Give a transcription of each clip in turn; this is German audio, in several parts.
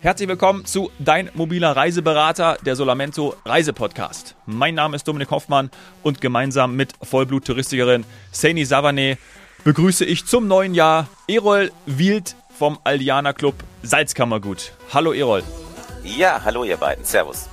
Herzlich willkommen zu Dein mobiler Reiseberater, der Solamento Reisepodcast. Mein Name ist Dominik Hoffmann und gemeinsam mit Vollblut-Touristikerin Saini Savane begrüße ich zum neuen Jahr Erol Wild vom Aldiana Club Salzkammergut. Hallo Erol. Ja, hallo ihr beiden. Servus.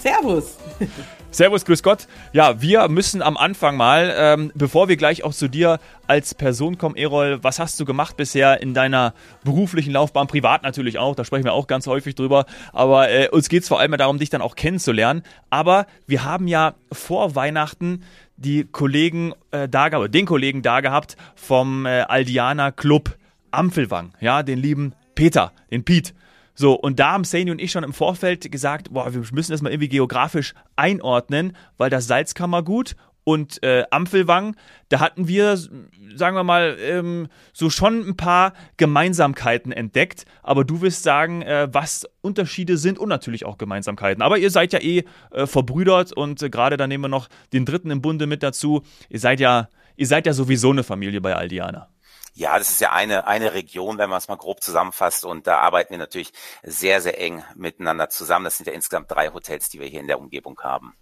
Servus. Servus, grüß Gott. Ja, wir müssen am Anfang mal, ähm, bevor wir gleich auch zu dir als Person kommen, Erol, was hast du gemacht bisher in deiner beruflichen Laufbahn, privat natürlich auch, da sprechen wir auch ganz häufig drüber, aber äh, uns geht es vor allem darum, dich dann auch kennenzulernen. Aber wir haben ja vor Weihnachten die Kollegen äh, da den Kollegen da gehabt vom äh, Aldiana Club Ampfelwang, ja, den lieben Peter, den Piet. So, und da haben Saini und ich schon im Vorfeld gesagt, boah, wir müssen das mal irgendwie geografisch einordnen, weil das Salzkammergut und äh, Ampfelwang, da hatten wir, sagen wir mal, ähm, so schon ein paar Gemeinsamkeiten entdeckt. Aber du wirst sagen, äh, was Unterschiede sind und natürlich auch Gemeinsamkeiten. Aber ihr seid ja eh äh, verbrüdert und äh, gerade da nehmen wir noch den dritten im Bunde mit dazu. Ihr seid ja, ihr seid ja sowieso eine Familie bei Aldiana. Ja, das ist ja eine, eine Region, wenn man es mal grob zusammenfasst. Und da arbeiten wir natürlich sehr, sehr eng miteinander zusammen. Das sind ja insgesamt drei Hotels, die wir hier in der Umgebung haben.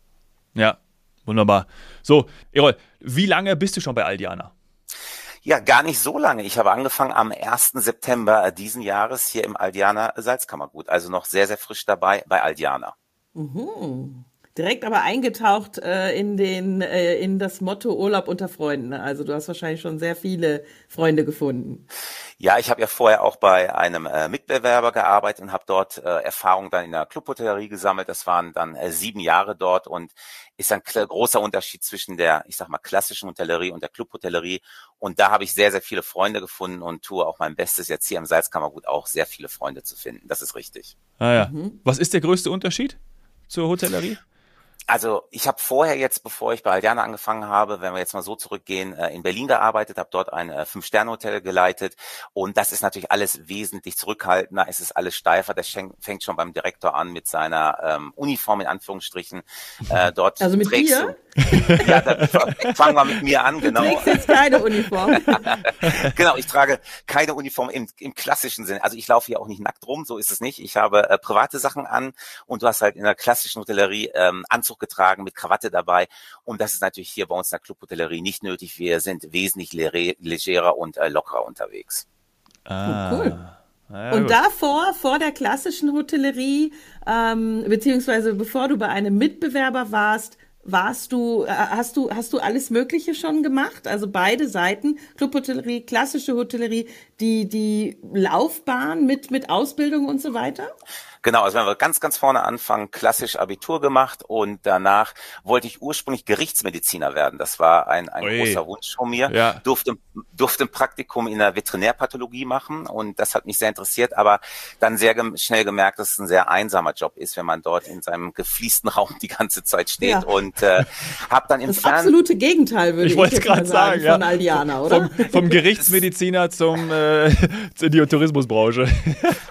Ja, wunderbar. So, Erol, wie lange bist du schon bei Aldiana? Ja, gar nicht so lange. Ich habe angefangen am 1. September diesen Jahres hier im Aldiana Salzkammergut. Also noch sehr, sehr frisch dabei bei Aldiana. Mhm direkt aber eingetaucht äh, in den äh, in das Motto Urlaub unter Freunden. Also du hast wahrscheinlich schon sehr viele Freunde gefunden. Ja, ich habe ja vorher auch bei einem äh, Mitbewerber gearbeitet und habe dort äh, Erfahrung dann in der Clubhotellerie gesammelt. Das waren dann äh, sieben Jahre dort und ist ein großer Unterschied zwischen der, ich sag mal, klassischen Hotellerie und der Clubhotellerie. Und da habe ich sehr, sehr viele Freunde gefunden und tue auch mein Bestes, jetzt hier im Salzkammergut auch sehr viele Freunde zu finden. Das ist richtig. Ah ja. Mhm. Was ist der größte Unterschied zur Hotellerie? Also ich habe vorher jetzt, bevor ich bei Aldiana angefangen habe, wenn wir jetzt mal so zurückgehen, äh, in Berlin gearbeitet, habe dort ein äh, Fünf-Sterne-Hotel geleitet und das ist natürlich alles wesentlich zurückhaltender, es ist alles steifer, das fängt schon beim Direktor an mit seiner ähm, Uniform in Anführungsstrichen. Äh, dort also mit dir? ja, dann fangen wir mit mir an, genau. Du trägst jetzt keine Uniform. genau, ich trage keine Uniform im, im klassischen Sinne. Also ich laufe hier auch nicht nackt rum, so ist es nicht. Ich habe äh, private Sachen an und du hast halt in der klassischen Hotellerie ähm, Anzug Anzug getragen mit Krawatte dabei. Und das ist natürlich hier bei uns in der Clubhotellerie nicht nötig. Wir sind wesentlich legerer und äh, lockerer unterwegs. Ah. Oh, cool. Ja, und davor, vor der klassischen Hotellerie, ähm, beziehungsweise bevor du bei einem Mitbewerber warst, warst du, äh, hast du, hast du alles Mögliche schon gemacht? Also beide Seiten, Clubhotellerie, klassische Hotellerie, die, die Laufbahn mit, mit Ausbildung und so weiter? Genau, also wenn wir ganz, ganz vorne anfangen, klassisch Abitur gemacht und danach wollte ich ursprünglich Gerichtsmediziner werden. Das war ein, ein großer Wunsch von mir. Ja. Durfte, durfte ein Praktikum in der Veterinärpathologie machen und das hat mich sehr interessiert, aber dann sehr gem schnell gemerkt, dass es ein sehr einsamer Job ist, wenn man dort in seinem gefließten Raum die ganze Zeit steht ja. und äh, habe dann im Das absolute Gegenteil, würde ich, ich jetzt gerade sagen, sagen, von ja. Aldiana, oder? Vom, vom Gerichtsmediziner zum äh, zur Tourismusbranche.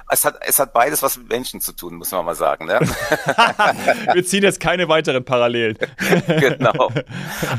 Es hat, es hat beides was mit Menschen zu tun, muss man mal sagen. Ne? Wir ziehen jetzt keine weiteren Parallelen. genau.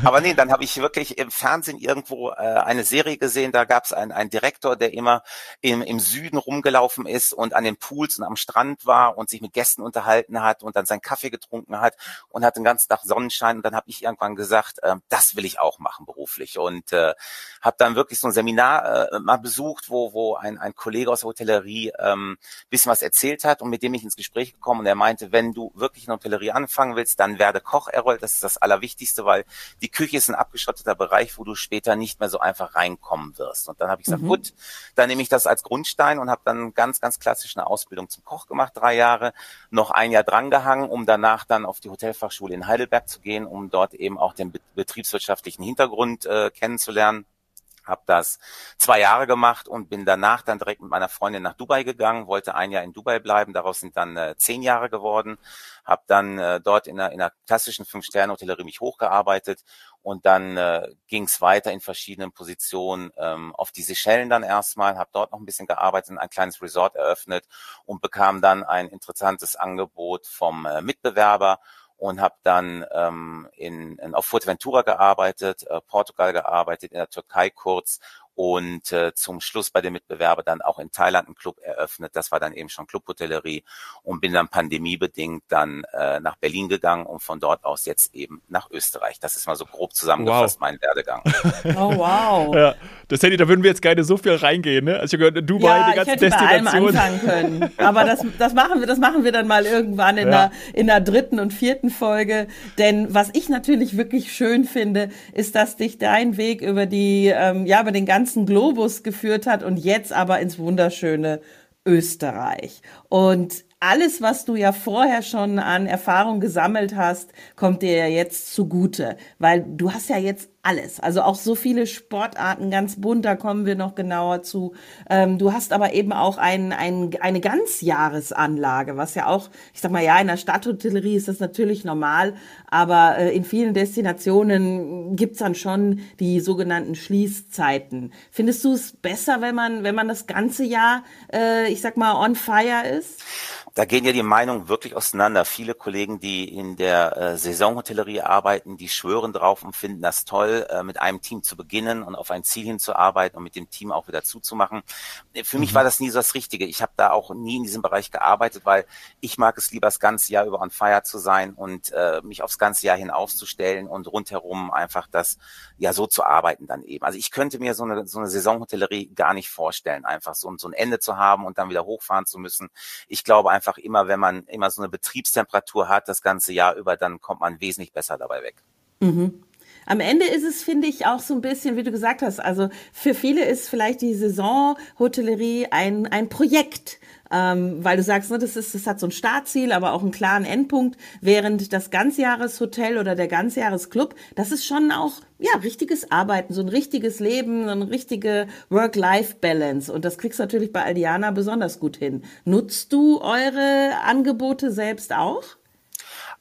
Aber nee, dann habe ich wirklich im Fernsehen irgendwo äh, eine Serie gesehen, da gab es einen, einen Direktor, der immer im, im Süden rumgelaufen ist und an den Pools und am Strand war und sich mit Gästen unterhalten hat und dann seinen Kaffee getrunken hat und hat den ganzen Tag Sonnenschein und dann habe ich irgendwann gesagt, äh, das will ich auch machen beruflich und äh, habe dann wirklich so ein Seminar äh, mal besucht, wo, wo ein, ein Kollege aus der Hotellerie ähm, bisschen was erzählt hat und mit dem ich ins Gespräch gekommen und er meinte, wenn du wirklich in der Hotellerie anfangen willst, dann werde Koch, Errol. Das ist das Allerwichtigste, weil die Küche ist ein abgeschotteter Bereich, wo du später nicht mehr so einfach reinkommen wirst. Und dann habe ich gesagt, mhm. gut, dann nehme ich das als Grundstein und habe dann ganz, ganz klassisch eine Ausbildung zum Koch gemacht, drei Jahre, noch ein Jahr drangehangen, um danach dann auf die Hotelfachschule in Heidelberg zu gehen, um dort eben auch den betriebswirtschaftlichen Hintergrund äh, kennenzulernen habe das zwei Jahre gemacht und bin danach dann direkt mit meiner Freundin nach Dubai gegangen, wollte ein Jahr in Dubai bleiben, daraus sind dann äh, zehn Jahre geworden, habe dann äh, dort in einer, in einer klassischen Fünf-Sterne-Hotellerie mich hochgearbeitet und dann äh, ging es weiter in verschiedenen Positionen ähm, auf die Seychellen dann erstmal, habe dort noch ein bisschen gearbeitet, ein kleines Resort eröffnet und bekam dann ein interessantes Angebot vom äh, Mitbewerber und habe dann ähm, in, in, auf Fuerteventura gearbeitet, äh, Portugal gearbeitet, in der Türkei kurz und äh, zum Schluss bei dem Mitbewerber dann auch in Thailand einen Club eröffnet. Das war dann eben schon Clubhotellerie und bin dann pandemiebedingt dann äh, nach Berlin gegangen und von dort aus jetzt eben nach Österreich. Das ist mal so grob zusammengefasst wow. mein Werdegang. Oh wow. ja, das hätte, da würden wir jetzt gerne so viel reingehen, ne? Also ich gehört Dubai, ja, die ganzen ich hätte Destinationen. Bei allem anfangen können. Aber das, das machen wir, das machen wir dann mal irgendwann in ja. der in der dritten und vierten Folge. Denn was ich natürlich wirklich schön finde, ist, dass dich dein Weg über die ähm, ja über den ganzen Globus geführt hat und jetzt aber ins wunderschöne Österreich. Und alles, was du ja vorher schon an Erfahrung gesammelt hast, kommt dir ja jetzt zugute, weil du hast ja jetzt alles, also auch so viele Sportarten, ganz bunt, da kommen wir noch genauer zu. Ähm, du hast aber eben auch ein, ein, eine Ganzjahresanlage, was ja auch, ich sag mal, ja, in der Stadthotellerie ist das natürlich normal, aber äh, in vielen Destinationen gibt's dann schon die sogenannten Schließzeiten. Findest du es besser, wenn man, wenn man das ganze Jahr, äh, ich sag mal, on fire ist? Da gehen ja die Meinungen wirklich auseinander. Viele Kollegen, die in der äh, Saisonhotellerie arbeiten, die schwören drauf und finden das toll, äh, mit einem Team zu beginnen und auf ein Ziel hinzuarbeiten und mit dem Team auch wieder zuzumachen. Für mhm. mich war das nie so das Richtige. Ich habe da auch nie in diesem Bereich gearbeitet, weil ich mag es lieber das ganze Jahr über on fire zu sein und äh, mich aufs ganze Jahr hin aufzustellen und rundherum einfach das ja so zu arbeiten dann eben. Also ich könnte mir so eine, so eine Saisonhotellerie gar nicht vorstellen, einfach so, so ein Ende zu haben und dann wieder hochfahren zu müssen. Ich glaube einfach immer, wenn man immer so eine Betriebstemperatur hat, das ganze Jahr über, dann kommt man wesentlich besser dabei weg. Mhm. Am Ende ist es, finde ich, auch so ein bisschen, wie du gesagt hast, also für viele ist vielleicht die Saisonhotellerie ein, ein Projekt ähm, weil du sagst, ne, das, ist, das hat so ein Startziel, aber auch einen klaren Endpunkt, während das Ganzjahreshotel oder der Ganzjahresclub, das ist schon auch ja richtiges Arbeiten, so ein richtiges Leben, so eine richtige Work-Life-Balance und das kriegst du natürlich bei Aldiana besonders gut hin. Nutzt du eure Angebote selbst auch?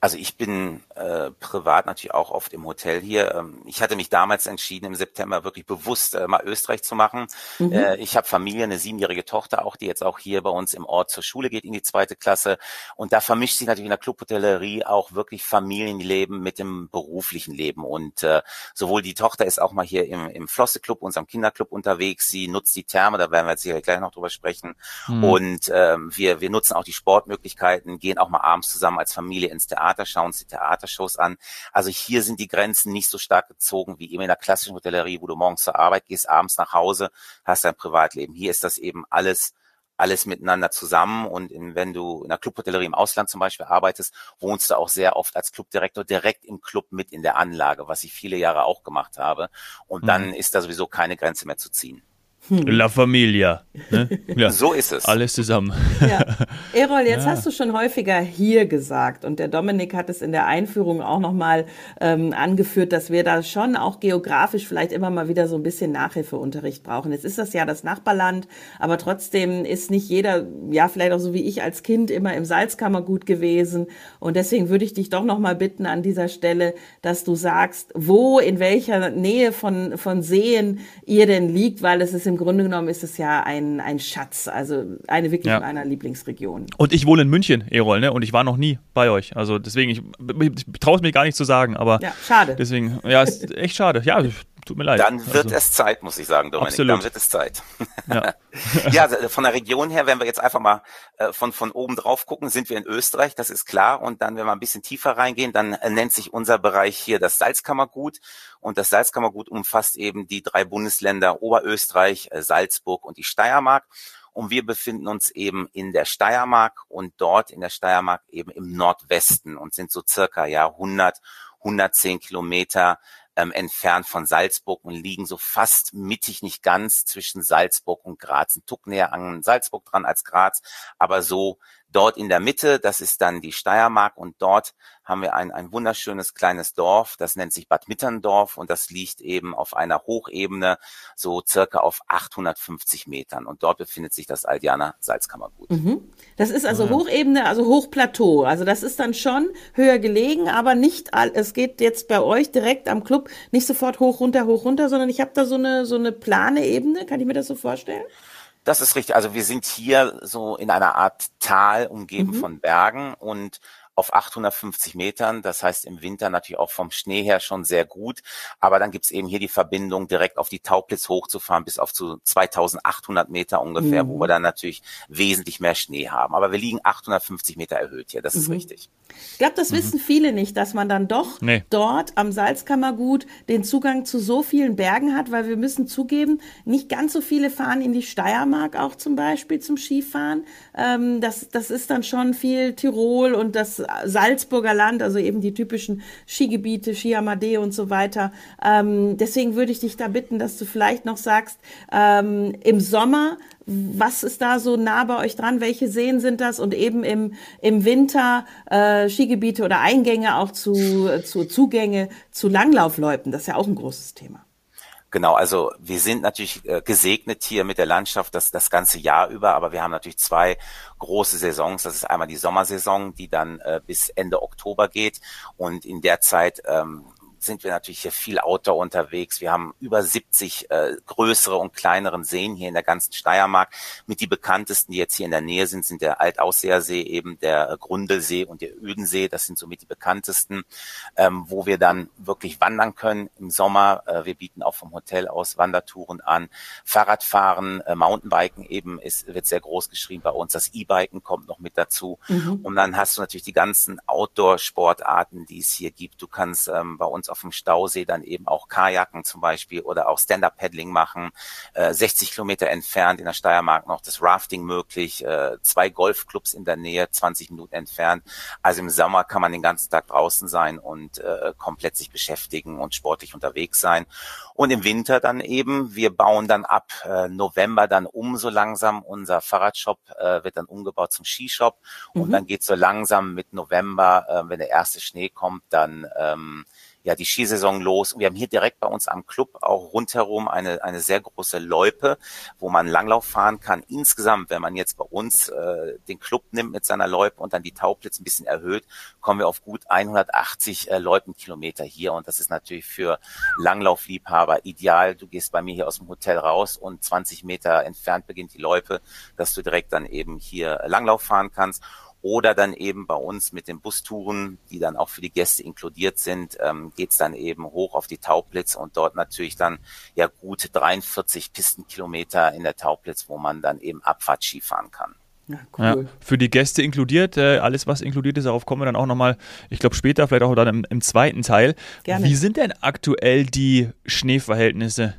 Also ich bin äh, privat natürlich auch oft im Hotel hier. Ähm, ich hatte mich damals entschieden, im September wirklich bewusst äh, mal Österreich zu machen. Mhm. Äh, ich habe Familie, eine siebenjährige Tochter auch, die jetzt auch hier bei uns im Ort zur Schule geht in die zweite Klasse. Und da vermischt sich natürlich in der Clubhotellerie auch wirklich Familienleben mit dem beruflichen Leben. Und äh, sowohl die Tochter ist auch mal hier im, im Flosse Club, unserem Kinderclub unterwegs. Sie nutzt die Therme, da werden wir jetzt sicher gleich noch drüber sprechen. Mhm. Und ähm, wir, wir nutzen auch die Sportmöglichkeiten, gehen auch mal abends zusammen als Familie ins Theater Theater, schauen uns die Theatershows an. Also hier sind die Grenzen nicht so stark gezogen wie eben in der klassischen Hotellerie, wo du morgens zur Arbeit gehst, abends nach Hause, hast dein Privatleben. Hier ist das eben alles alles miteinander zusammen. Und in, wenn du in der Clubhotellerie im Ausland zum Beispiel arbeitest, wohnst du auch sehr oft als Clubdirektor direkt im Club mit in der Anlage, was ich viele Jahre auch gemacht habe. Und dann mhm. ist da sowieso keine Grenze mehr zu ziehen. Hm. La Familia. Ne? Ja. So ist es. Alles zusammen. Ja. Erol, jetzt ja. hast du schon häufiger hier gesagt und der Dominik hat es in der Einführung auch nochmal ähm, angeführt, dass wir da schon auch geografisch vielleicht immer mal wieder so ein bisschen Nachhilfeunterricht brauchen. Jetzt ist das ja das Nachbarland, aber trotzdem ist nicht jeder, ja vielleicht auch so wie ich als Kind immer im Salzkammergut gewesen und deswegen würde ich dich doch nochmal bitten an dieser Stelle, dass du sagst, wo, in welcher Nähe von, von Seen ihr denn liegt, weil es ist im Grunde genommen ist es ja ein, ein Schatz, also eine wirklich ja. meiner Lieblingsregionen. Und ich wohne in München, Erol, ne? Und ich war noch nie bei euch. Also deswegen, ich, ich traue es mir gar nicht zu sagen, aber ja, schade. Deswegen, ja, ist echt schade. Ja, Tut mir leid. Dann wird also, es Zeit, muss ich sagen, Dominik. Absolut. Dann wird es Zeit. Ja. ja, von der Region her, wenn wir jetzt einfach mal äh, von, von oben drauf gucken, sind wir in Österreich, das ist klar. Und dann, wenn wir ein bisschen tiefer reingehen, dann äh, nennt sich unser Bereich hier das Salzkammergut. Und das Salzkammergut umfasst eben die drei Bundesländer Oberösterreich, äh, Salzburg und die Steiermark. Und wir befinden uns eben in der Steiermark und dort in der Steiermark eben im Nordwesten und sind so circa ja 100, 110 Kilometer ähm, entfernt von Salzburg und liegen so fast mittig, nicht ganz zwischen Salzburg und Graz. Ein Tuck näher an Salzburg dran als Graz, aber so Dort in der Mitte, das ist dann die Steiermark und dort haben wir ein, ein wunderschönes kleines Dorf, das nennt sich Bad Mitterndorf und das liegt eben auf einer Hochebene, so circa auf 850 Metern und dort befindet sich das Aldianer Salzkammergut. Mhm. Das ist also Hochebene, also Hochplateau, also das ist dann schon höher gelegen, aber nicht, all, es geht jetzt bei euch direkt am Club nicht sofort hoch, runter, hoch, runter, sondern ich habe da so eine, so eine plane Ebene, kann ich mir das so vorstellen? Das ist richtig. Also wir sind hier so in einer Art Tal umgeben mhm. von Bergen und auf 850 Metern. Das heißt im Winter natürlich auch vom Schnee her schon sehr gut. Aber dann gibt's eben hier die Verbindung, direkt auf die Tauplitz hochzufahren bis auf zu 2800 Meter ungefähr, mhm. wo wir dann natürlich wesentlich mehr Schnee haben. Aber wir liegen 850 Meter erhöht hier, das mhm. ist richtig. Ich glaube, das mhm. wissen viele nicht, dass man dann doch nee. dort am Salzkammergut den Zugang zu so vielen Bergen hat, weil wir müssen zugeben, nicht ganz so viele fahren in die Steiermark auch zum Beispiel zum Skifahren. Ähm, das, das ist dann schon viel Tirol und das Salzburger Land, also eben die typischen Skigebiete, Ski Amadee und so weiter. Ähm, deswegen würde ich dich da bitten, dass du vielleicht noch sagst, ähm, im Sommer, was ist da so nah bei euch dran? Welche Seen sind das? Und eben im, im Winter äh, Skigebiete oder Eingänge auch zu, zu Zugänge zu Langlaufloipen. Das ist ja auch ein großes Thema. Genau, also wir sind natürlich äh, gesegnet hier mit der Landschaft das, das ganze Jahr über, aber wir haben natürlich zwei große Saisons. Das ist einmal die Sommersaison, die dann äh, bis Ende Oktober geht und in der Zeit ähm, sind wir natürlich hier viel Outdoor unterwegs. Wir haben über 70 äh, größere und kleineren Seen hier in der ganzen Steiermark. Mit die bekanntesten, die jetzt hier in der Nähe sind, sind der Altausseersee, eben der Grundelsee und der Ödensee. Das sind somit die bekanntesten, ähm, wo wir dann wirklich wandern können im Sommer. Äh, wir bieten auch vom Hotel aus Wandertouren an. Fahrradfahren, äh, Mountainbiken eben ist, wird sehr groß geschrieben bei uns. Das E-Biken kommt noch mit dazu. Mhm. Und dann hast du natürlich die ganzen Outdoor-Sportarten, die es hier gibt. Du kannst ähm, bei uns auf dem Stausee dann eben auch Kajaken zum Beispiel oder auch Stand-Up-Paddling machen. Äh, 60 Kilometer entfernt in der Steiermark noch das Rafting möglich. Äh, zwei Golfclubs in der Nähe, 20 Minuten entfernt. Also im Sommer kann man den ganzen Tag draußen sein und äh, komplett sich beschäftigen und sportlich unterwegs sein. Und im Winter dann eben, wir bauen dann ab äh, November dann um so langsam. Unser Fahrradshop äh, wird dann umgebaut zum Skishop. Und mhm. dann geht so langsam mit November, äh, wenn der erste Schnee kommt, dann ähm, ja die Skisaison los. Wir haben hier direkt bei uns am Club auch rundherum eine, eine sehr große Loipe, wo man Langlauf fahren kann. Insgesamt, wenn man jetzt bei uns äh, den Club nimmt mit seiner Loipe und dann die Tauplitz ein bisschen erhöht, kommen wir auf gut 180 äh, Loipenkilometer hier. Und das ist natürlich für Langlaufliebhaber ideal. Du gehst bei mir hier aus dem Hotel raus und 20 Meter entfernt beginnt die Loipe, dass du direkt dann eben hier Langlauf fahren kannst oder dann eben bei uns mit den Bustouren, die dann auch für die Gäste inkludiert sind, ähm, geht dann eben hoch auf die Taublitz und dort natürlich dann ja gut 43 Pistenkilometer in der Taublitz, wo man dann eben Abfahrt-Ski fahren kann. Ja, cool. ja, für die Gäste inkludiert, äh, alles was inkludiert ist, darauf kommen wir dann auch nochmal, ich glaube später, vielleicht auch dann im, im zweiten Teil. Gerne. Wie sind denn aktuell die Schneeverhältnisse?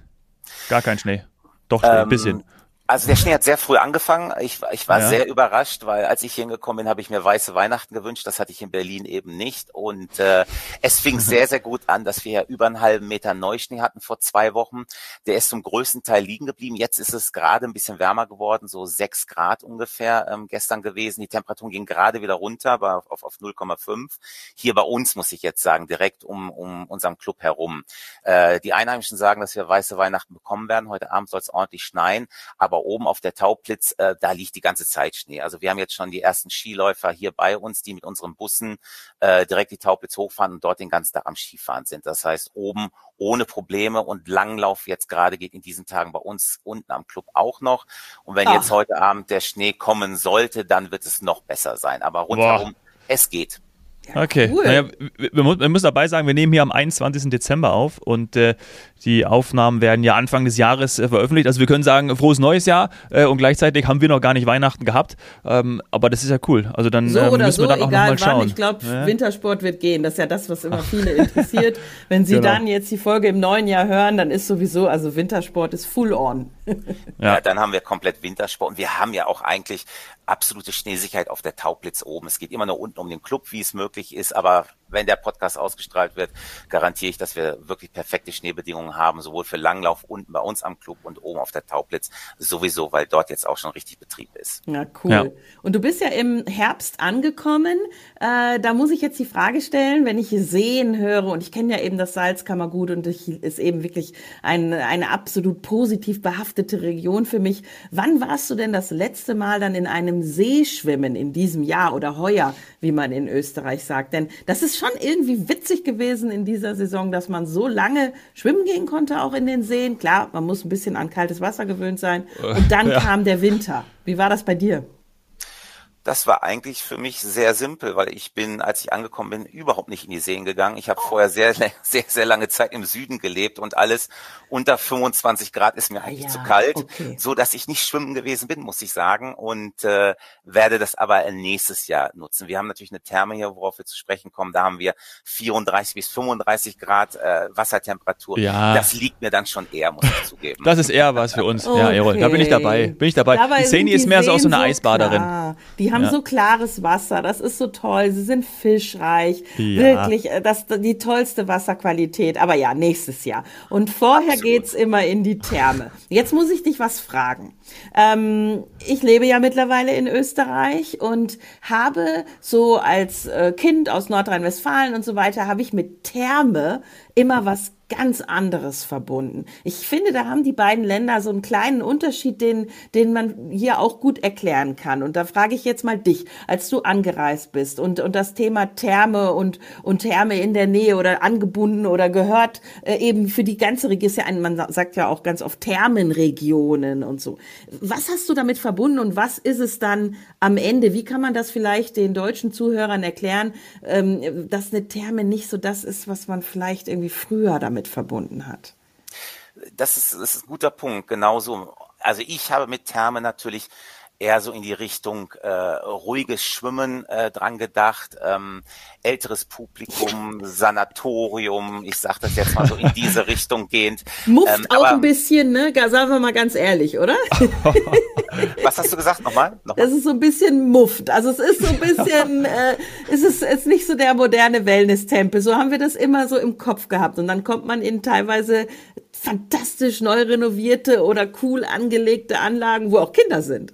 Gar kein Schnee. Doch, ähm, ein bisschen. Also der Schnee hat sehr früh angefangen. Ich, ich war ja. sehr überrascht, weil als ich hier hingekommen bin, habe ich mir weiße Weihnachten gewünscht. Das hatte ich in Berlin eben nicht. Und äh, es fing mhm. sehr, sehr gut an, dass wir ja über einen halben Meter Neuschnee hatten vor zwei Wochen. Der ist zum größten Teil liegen geblieben. Jetzt ist es gerade ein bisschen wärmer geworden, so sechs Grad ungefähr ähm, gestern gewesen. Die Temperaturen gingen gerade wieder runter aber auf, auf 0,5. Hier bei uns, muss ich jetzt sagen, direkt um, um unserem Club herum. Äh, die Einheimischen sagen, dass wir weiße Weihnachten bekommen werden. Heute Abend soll es ordentlich schneien. Aber aber oben auf der Tauplitz, äh, da liegt die ganze Zeit Schnee. Also wir haben jetzt schon die ersten Skiläufer hier bei uns, die mit unseren Bussen äh, direkt die Tauplitz hochfahren und dort den ganzen Tag am Skifahren sind. Das heißt, oben ohne Probleme und Langlauf jetzt gerade geht in diesen Tagen bei uns unten am Club auch noch. Und wenn Ach. jetzt heute Abend der Schnee kommen sollte, dann wird es noch besser sein. Aber rundherum, Boah. es geht. Okay. Cool. Naja, wir, wir, müssen dabei sagen, wir nehmen hier am 21. Dezember auf und äh, die Aufnahmen werden ja Anfang des Jahres äh, veröffentlicht. Also wir können sagen, frohes neues Jahr äh, und gleichzeitig haben wir noch gar nicht Weihnachten gehabt. Ähm, aber das ist ja cool. Also dann so ähm, müssen so, wir dann auch nochmal schauen. Ich glaube, ja? Wintersport wird gehen. Das ist ja das, was immer viele interessiert. Wenn Sie genau. dann jetzt die Folge im neuen Jahr hören, dann ist sowieso, also Wintersport ist full on. ja. ja, dann haben wir komplett Wintersport. Und wir haben ja auch eigentlich absolute Schneesicherheit auf der Taublitz oben. Es geht immer nur unten um den Club, wie es möglich ist. Aber wenn der Podcast ausgestrahlt wird, garantiere ich, dass wir wirklich perfekte Schneebedingungen haben, sowohl für Langlauf unten bei uns am Club und oben auf der Taublitz sowieso, weil dort jetzt auch schon richtig Betrieb ist. Ja, cool. Ja. Und du bist ja im Herbst angekommen. Äh, da muss ich jetzt die Frage stellen, wenn ich Seen höre und ich kenne ja eben das Salzkammergut und es ist eben wirklich ein, eine absolut positiv behaftete Region für mich. Wann warst du denn das letzte Mal dann in einem See schwimmen in diesem Jahr oder heuer, wie man in Österreich sagt? Denn das ist schon irgendwie witzig gewesen in dieser Saison, dass man so lange schwimmen gehen konnte, auch in den Seen. Klar, man muss ein bisschen an kaltes Wasser gewöhnt sein. Und dann ja. kam der Winter. Wie war das bei dir? Das war eigentlich für mich sehr simpel, weil ich bin, als ich angekommen bin, überhaupt nicht in die Seen gegangen. Ich habe vorher sehr, sehr, sehr lange Zeit im Süden gelebt und alles unter 25 Grad ist mir eigentlich ja, zu kalt, okay. so dass ich nicht schwimmen gewesen bin, muss ich sagen, und äh, werde das aber nächstes Jahr nutzen. Wir haben natürlich eine Therme hier, worauf wir zu sprechen kommen. Da haben wir 34 bis 35 Grad äh, Wassertemperatur. Ja. Das liegt mir dann schon eher, muss ich zugeben. Das ist eher was für uns. Okay. Ja, Erol, da bin ich dabei. Bin ich dabei. Dabei Seni ist mehr so auch so eine Eisbaderin. Klar. Die haben haben ja. so klares Wasser, das ist so toll, sie sind fischreich, ja. wirklich, äh, das die tollste Wasserqualität. Aber ja, nächstes Jahr. Und vorher Absolut. geht's immer in die Therme. Jetzt muss ich dich was fragen. Ähm, ich lebe ja mittlerweile in Österreich und habe so als äh, Kind aus Nordrhein-Westfalen und so weiter, habe ich mit Therme immer was ganz anderes verbunden. Ich finde, da haben die beiden Länder so einen kleinen Unterschied, den, den man hier auch gut erklären kann. Und da frage ich jetzt mal dich, als du angereist bist und, und das Thema Therme und, und Therme in der Nähe oder angebunden oder gehört äh, eben für die ganze Region, ist ja ein, man sagt ja auch ganz oft Thermenregionen und so. Was hast du damit verbunden und was ist es dann am Ende? Wie kann man das vielleicht den deutschen Zuhörern erklären, ähm, dass eine Therme nicht so das ist, was man vielleicht irgendwie früher damit damit verbunden hat. Das ist, das ist ein guter Punkt, genauso. Also ich habe mit Therme natürlich eher so in die Richtung äh, ruhiges Schwimmen äh, dran gedacht, ähm, älteres Publikum, Sanatorium, ich sage das jetzt mal so in diese Richtung gehend. Muft ähm, auch ein bisschen, ne? Sagen wir mal ganz ehrlich, oder? Was hast du gesagt nochmal? nochmal? Das ist so ein bisschen Muft. Also es ist so ein bisschen, äh, es ist, ist nicht so der moderne Wellness-Tempel. So haben wir das immer so im Kopf gehabt. Und dann kommt man in teilweise fantastisch neu renovierte oder cool angelegte Anlagen, wo auch Kinder sind.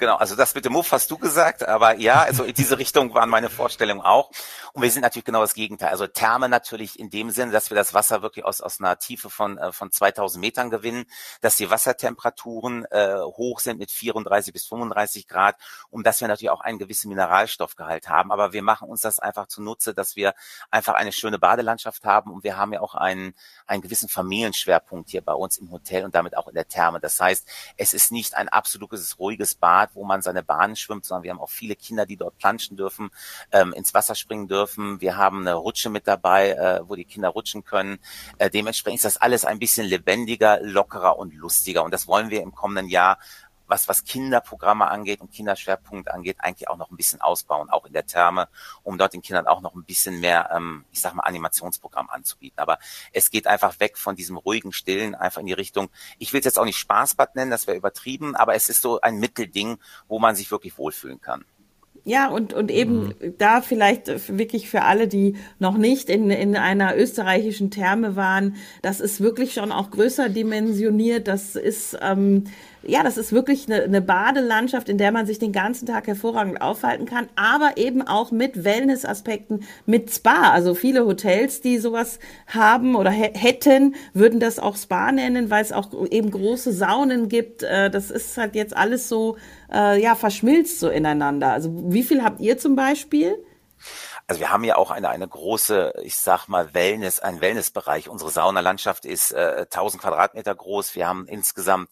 Genau, also das mit dem Muff hast du gesagt, aber ja, also in diese Richtung waren meine Vorstellungen auch. Und wir sind natürlich genau das Gegenteil. Also Therme natürlich in dem Sinne, dass wir das Wasser wirklich aus, aus einer Tiefe von, äh, von 2000 Metern gewinnen, dass die Wassertemperaturen äh, hoch sind mit 34 bis 35 Grad und dass wir natürlich auch einen gewissen Mineralstoffgehalt haben. Aber wir machen uns das einfach zunutze, dass wir einfach eine schöne Badelandschaft haben und wir haben ja auch einen, einen gewissen Familienschwerpunkt hier bei uns im Hotel und damit auch in der Therme. Das heißt, es ist nicht ein absolutes ruhiges Bad, wo man seine Bahnen schwimmt, sondern wir haben auch viele Kinder, die dort planschen dürfen, ähm, ins Wasser springen dürfen. Wir haben eine Rutsche mit dabei, äh, wo die Kinder rutschen können. Äh, dementsprechend ist das alles ein bisschen lebendiger, lockerer und lustiger. Und das wollen wir im kommenden Jahr was, was Kinderprogramme angeht und Kinderschwerpunkt angeht, eigentlich auch noch ein bisschen ausbauen, auch in der Therme, um dort den Kindern auch noch ein bisschen mehr, ähm, ich sag mal, Animationsprogramm anzubieten. Aber es geht einfach weg von diesem ruhigen Stillen, einfach in die Richtung, ich will es jetzt auch nicht Spaßbad nennen, das wäre übertrieben, aber es ist so ein Mittelding, wo man sich wirklich wohlfühlen kann. Ja, und, und eben mhm. da vielleicht wirklich für alle, die noch nicht in, in einer österreichischen Therme waren, das ist wirklich schon auch größer dimensioniert. Das ist, ähm, ja, das ist wirklich eine, eine Badelandschaft, in der man sich den ganzen Tag hervorragend aufhalten kann, aber eben auch mit Wellness-Aspekten, mit Spa. Also viele Hotels, die sowas haben oder hätten, würden das auch Spa nennen, weil es auch eben große Saunen gibt. Äh, das ist halt jetzt alles so, äh, ja, verschmilzt so ineinander. Also wie viel habt ihr zum Beispiel? Also wir haben ja auch eine, eine große, ich sag mal, Wellness, ein Wellnessbereich. Unsere Saunalandschaft ist äh, 1000 Quadratmeter groß. Wir haben insgesamt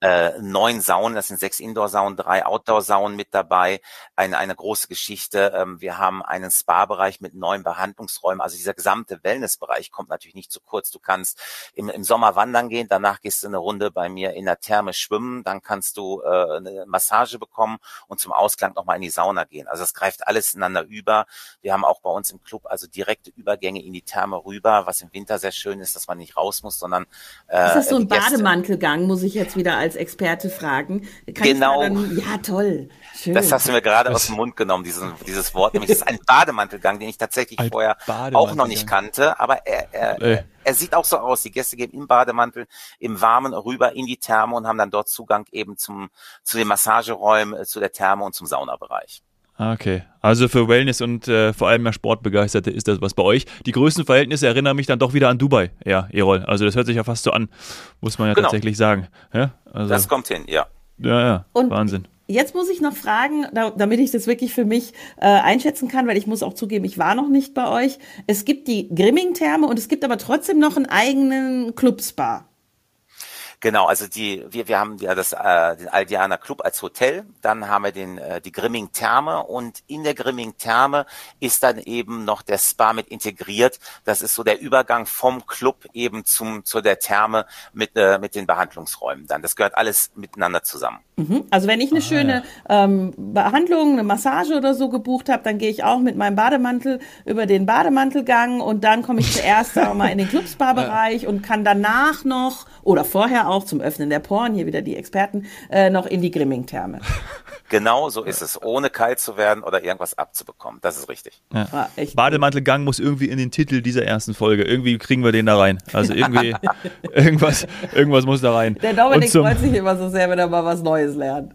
äh, neun Saunen, das sind sechs Indoor-Saunen, drei Outdoor-Saunen mit dabei, eine, eine große Geschichte. Ähm, wir haben einen Spa-Bereich mit neun Behandlungsräumen. Also dieser gesamte Wellness-Bereich kommt natürlich nicht zu kurz. Du kannst im, im Sommer wandern gehen, danach gehst du eine Runde bei mir in der Therme schwimmen, dann kannst du äh, eine Massage bekommen und zum Ausklang nochmal in die Sauna gehen. Also es greift alles ineinander über. Wir haben auch bei uns im Club also direkte Übergänge in die Therme rüber, was im Winter sehr schön ist, dass man nicht raus muss, sondern äh, ist das so ein Bademantelgang, muss ich jetzt wieder als als Experte fragen. Kann genau. Dann, ja, toll. Schön. Das hast du mir gerade aus dem Mund genommen, diesen, dieses Wort. Nämlich, das ist ein Bademantelgang, den ich tatsächlich ein vorher auch noch nicht kannte. Aber er, er, äh. er sieht auch so aus. Die Gäste gehen im Bademantel, im Warmen rüber in die Therme und haben dann dort Zugang eben zum, zu den Massageräumen, äh, zu der Therme und zum Saunabereich. Ah, okay. Also für Wellness und äh, vor allem mehr Sportbegeisterte ist das was bei euch. Die größten Verhältnisse erinnern mich dann doch wieder an Dubai. Ja, Erol. Also das hört sich ja fast so an, muss man ja genau. tatsächlich sagen. Ja? Also, das kommt hin, ja. Ja, ja. Und Wahnsinn. Jetzt muss ich noch fragen, damit ich das wirklich für mich äh, einschätzen kann, weil ich muss auch zugeben, ich war noch nicht bei euch. Es gibt die Grimming-Therme und es gibt aber trotzdem noch einen eigenen Clubspa. Genau, also die, wir, wir haben ja das, äh, den Aldianer Club als Hotel, dann haben wir den, äh, die Grimming Therme und in der Grimming Therme ist dann eben noch der Spa mit integriert. Das ist so der Übergang vom Club eben zum, zu der Therme mit, äh, mit den Behandlungsräumen dann. Das gehört alles miteinander zusammen. Mhm. Also wenn ich eine ah, schöne ja. ähm, Behandlung, eine Massage oder so gebucht habe, dann gehe ich auch mit meinem Bademantel über den Bademantelgang und dann komme ich zuerst auch mal in den Clubspa-Bereich ja. und kann danach noch oder vorher auch zum Öffnen der Poren, hier wieder die Experten, äh, noch in die Grimming-Therme. Genau so ist es, ohne kalt zu werden oder irgendwas abzubekommen. Das ist richtig. Ja. Ah, Bademantelgang muss irgendwie in den Titel dieser ersten Folge. Irgendwie kriegen wir den da rein. Also irgendwie, irgendwas, irgendwas muss da rein. Der Dominik zum, freut sich immer so sehr, wenn er mal was Neues lernt.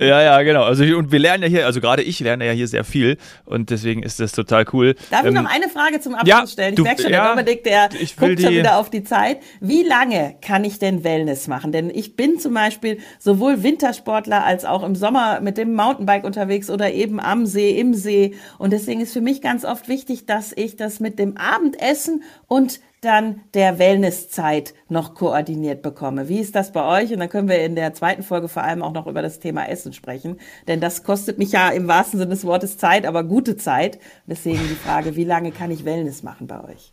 ja, ja, genau. Also und wir lernen ja hier, also gerade ich lerne ja hier sehr viel und deswegen ist das total cool. Darf ähm, ich noch eine Frage zum Abschluss ja, stellen? Ich du, merke schon, ja, der Dominik, der guckt schon wieder auf die Zeit. Wie lange kann ich denn Wellness machen? Denn ich bin zum Beispiel sowohl Wintersportler als auch im Sommer mit dem Mountainbike unterwegs oder eben am See, im See. Und deswegen ist für mich ganz oft wichtig, dass ich das mit dem Abendessen und dann der Wellnesszeit noch koordiniert bekomme. Wie ist das bei euch? Und dann können wir in der zweiten Folge vor allem auch noch über das Thema Essen sprechen. Denn das kostet mich ja im wahrsten Sinne des Wortes Zeit, aber gute Zeit. Deswegen die Frage, wie lange kann ich Wellness machen bei euch?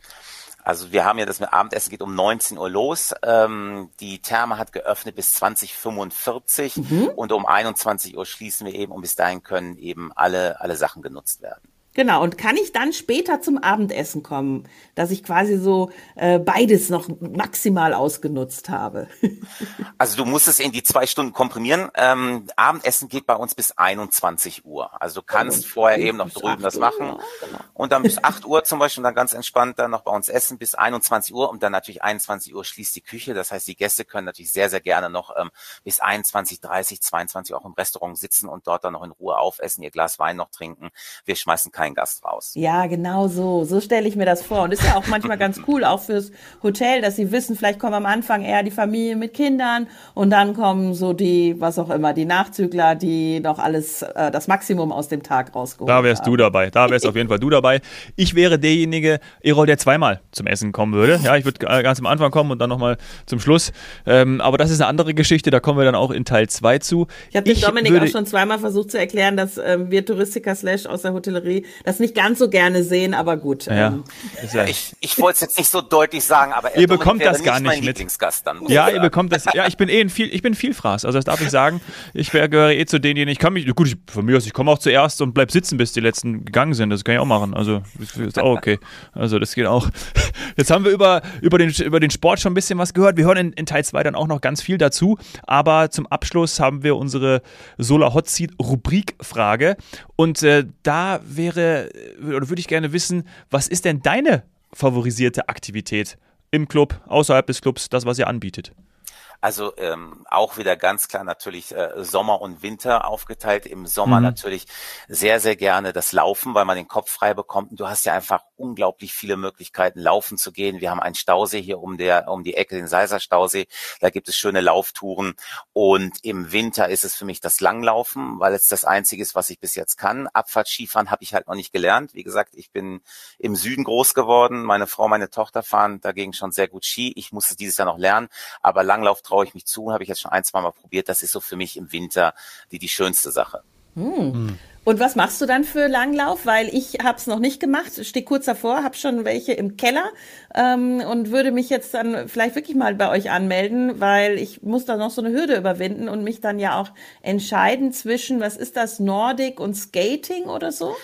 Also wir haben ja das mit Abendessen geht um 19 Uhr los. Ähm, die Therme hat geöffnet bis 2045 mhm. und um 21 Uhr schließen wir eben und bis dahin können eben alle, alle Sachen genutzt werden. Genau, und kann ich dann später zum Abendessen kommen, dass ich quasi so äh, beides noch maximal ausgenutzt habe? also du musst es in die zwei Stunden komprimieren. Ähm, Abendessen geht bei uns bis 21 Uhr. Also du kannst oh, vorher eben noch drüben das machen Uhr, genau. und dann bis 8 Uhr zum Beispiel dann ganz entspannt dann noch bei uns essen bis 21 Uhr und dann natürlich 21 Uhr schließt die Küche. Das heißt, die Gäste können natürlich sehr, sehr gerne noch ähm, bis 21, 30, 22 auch im Restaurant sitzen und dort dann noch in Ruhe aufessen, ihr Glas Wein noch trinken. Wir schmeißen kein kein Gast raus. Ja, genau so. So stelle ich mir das vor. Und ist ja auch manchmal ganz cool, auch fürs Hotel, dass sie wissen, vielleicht kommen am Anfang eher die Familie mit Kindern und dann kommen so die, was auch immer, die Nachzügler, die noch alles, äh, das Maximum aus dem Tag rausgeholt Da wärst haben. du dabei. Da wärst auf jeden Fall du dabei. Ich wäre derjenige, Erol, der zweimal zum Essen kommen würde. Ja, ich würde ganz am Anfang kommen und dann nochmal zum Schluss. Ähm, aber das ist eine andere Geschichte, da kommen wir dann auch in Teil 2 zu. Ich habe dem Dominik auch schon zweimal versucht zu erklären, dass ähm, wir Touristiker slash aus der Hotellerie das nicht ganz so gerne sehen, aber gut. Ja. Ähm. ja ich ich wollte es jetzt nicht so deutlich sagen, aber ihr bekommt das gar nicht, mit. Dann, ja, ihr bekommt das. Ja, ich bin eh ein viel, ich bin viel Fraß. Also das darf ich sagen. Ich gehöre eh zu denjenigen. Ich kann mich, gut, ich, von mir aus, ich komme auch zuerst und bleib sitzen, bis die letzten gegangen sind. Das kann ich auch machen. Also das ist auch okay. Also das geht auch. Jetzt haben wir über über den über den Sport schon ein bisschen was gehört. Wir hören in, in Teil 2 dann auch noch ganz viel dazu. Aber zum Abschluss haben wir unsere Solar Hot Seat Rubrik Frage und äh, da wäre oder würde ich gerne wissen, was ist denn deine favorisierte Aktivität im Club, außerhalb des Clubs, das, was ihr anbietet? Also ähm, auch wieder ganz klar natürlich äh, Sommer und Winter aufgeteilt. Im Sommer mhm. natürlich sehr, sehr gerne das Laufen, weil man den Kopf frei bekommt. Und du hast ja einfach unglaublich viele Möglichkeiten, laufen zu gehen. Wir haben einen Stausee hier um der um die Ecke, den Seiser Stausee. Da gibt es schöne Lauftouren. Und im Winter ist es für mich das Langlaufen, weil es das Einzige ist, was ich bis jetzt kann. Abfahrtskifahren habe ich halt noch nicht gelernt. Wie gesagt, ich bin im Süden groß geworden. Meine Frau, meine Tochter fahren dagegen schon sehr gut Ski. Ich musste dieses Jahr noch lernen. Aber Langlauf traue ich mich zu, habe ich jetzt schon ein, zwei Mal probiert. Das ist so für mich im Winter die, die schönste Sache. Hm. Und was machst du dann für Langlauf? Weil ich habe es noch nicht gemacht, stehe kurz davor, habe schon welche im Keller ähm, und würde mich jetzt dann vielleicht wirklich mal bei euch anmelden, weil ich muss da noch so eine Hürde überwinden und mich dann ja auch entscheiden zwischen, was ist das, Nordic und Skating oder so?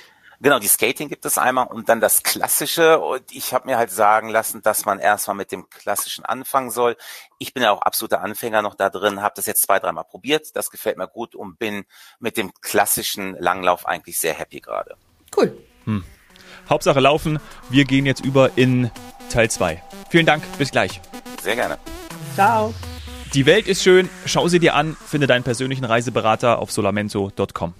Genau, die Skating gibt es einmal und dann das Klassische. Und ich habe mir halt sagen lassen, dass man erstmal mit dem Klassischen anfangen soll. Ich bin ja auch absoluter Anfänger noch da drin, habe das jetzt zwei, dreimal probiert. Das gefällt mir gut und bin mit dem klassischen Langlauf eigentlich sehr happy gerade. Cool. Hm. Hauptsache laufen. Wir gehen jetzt über in Teil 2. Vielen Dank, bis gleich. Sehr gerne. Ciao. Die Welt ist schön, schau sie dir an, finde deinen persönlichen Reiseberater auf solamento.com.